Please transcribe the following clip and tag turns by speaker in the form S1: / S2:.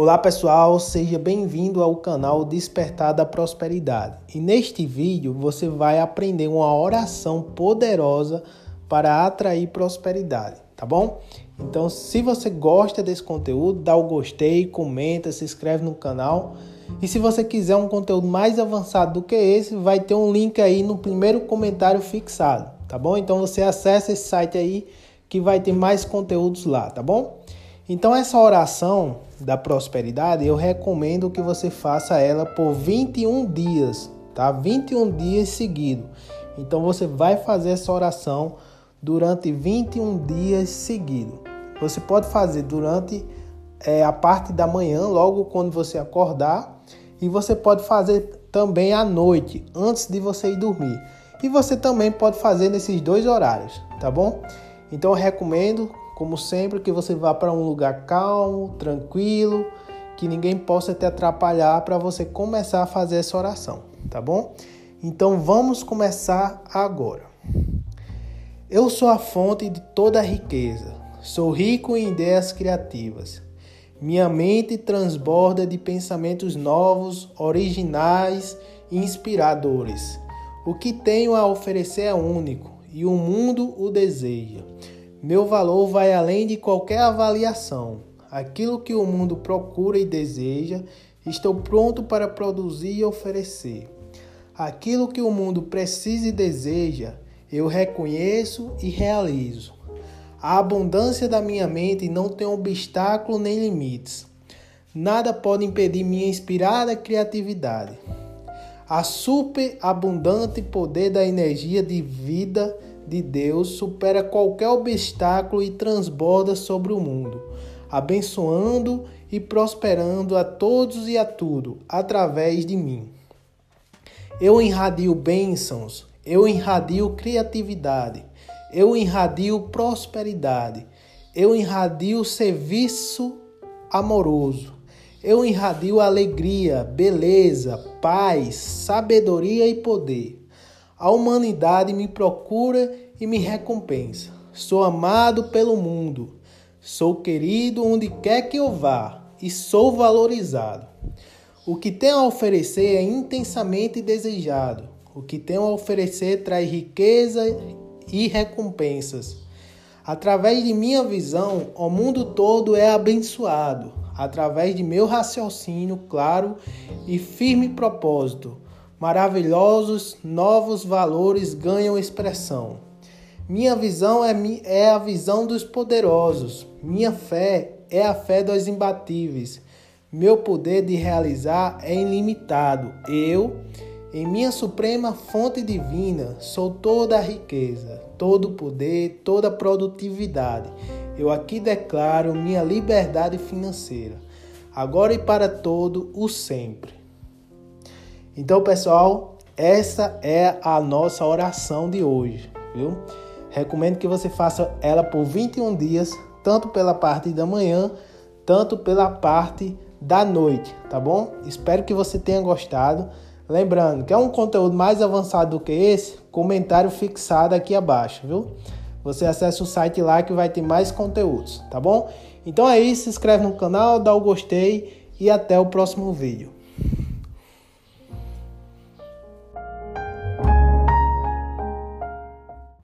S1: Olá pessoal, seja bem-vindo ao canal Despertar da Prosperidade. E neste vídeo você vai aprender uma oração poderosa para atrair prosperidade, tá bom? Então, se você gosta desse conteúdo, dá o gostei, comenta, se inscreve no canal. E se você quiser um conteúdo mais avançado do que esse, vai ter um link aí no primeiro comentário fixado, tá bom? Então você acessa esse site aí que vai ter mais conteúdos lá, tá bom? Então essa oração da prosperidade, eu recomendo que você faça ela por 21 dias, tá? 21 dias seguidos. Então você vai fazer essa oração durante 21 dias seguidos. Você pode fazer durante é, a parte da manhã, logo quando você acordar, e você pode fazer também à noite, antes de você ir dormir. E você também pode fazer nesses dois horários, tá bom? Então eu recomendo como sempre, que você vá para um lugar calmo, tranquilo, que ninguém possa te atrapalhar para você começar a fazer essa oração, tá bom? Então vamos começar agora. Eu sou a fonte de toda a riqueza. Sou rico em ideias criativas. Minha mente transborda de pensamentos novos, originais e inspiradores. O que tenho a oferecer é único e o mundo o deseja. Meu valor vai além de qualquer avaliação. Aquilo que o mundo procura e deseja, estou pronto para produzir e oferecer. Aquilo que o mundo precisa e deseja, eu reconheço e realizo. A abundância da minha mente não tem obstáculo nem limites. Nada pode impedir minha inspirada criatividade. A superabundante poder da energia de vida de Deus supera qualquer obstáculo e transborda sobre o mundo, abençoando e prosperando a todos e a tudo através de mim. Eu irradio bênçãos, eu irradio criatividade, eu irradio prosperidade, eu irradio serviço amoroso, eu irradio alegria, beleza, paz, sabedoria e poder. A humanidade me procura e me recompensa. Sou amado pelo mundo. Sou querido onde quer que eu vá e sou valorizado. O que tenho a oferecer é intensamente desejado. O que tenho a oferecer traz riqueza e recompensas. Através de minha visão, o mundo todo é abençoado. Através de meu raciocínio claro e firme propósito, maravilhosos novos valores ganham expressão. Minha visão é, é a visão dos poderosos, minha fé é a fé dos imbatíveis. Meu poder de realizar é ilimitado. Eu, em minha suprema fonte divina, sou toda a riqueza, todo o poder, toda a produtividade. Eu aqui declaro minha liberdade financeira, agora e para todo o sempre. Então, pessoal, essa é a nossa oração de hoje, viu? Recomendo que você faça ela por 21 dias, tanto pela parte da manhã, tanto pela parte da noite, tá bom? Espero que você tenha gostado. Lembrando que é um conteúdo mais avançado do que esse, comentário fixado aqui abaixo, viu? Você acessa o site lá que vai ter mais conteúdos, tá bom? Então é isso, se inscreve no canal, dá o gostei e até o próximo vídeo.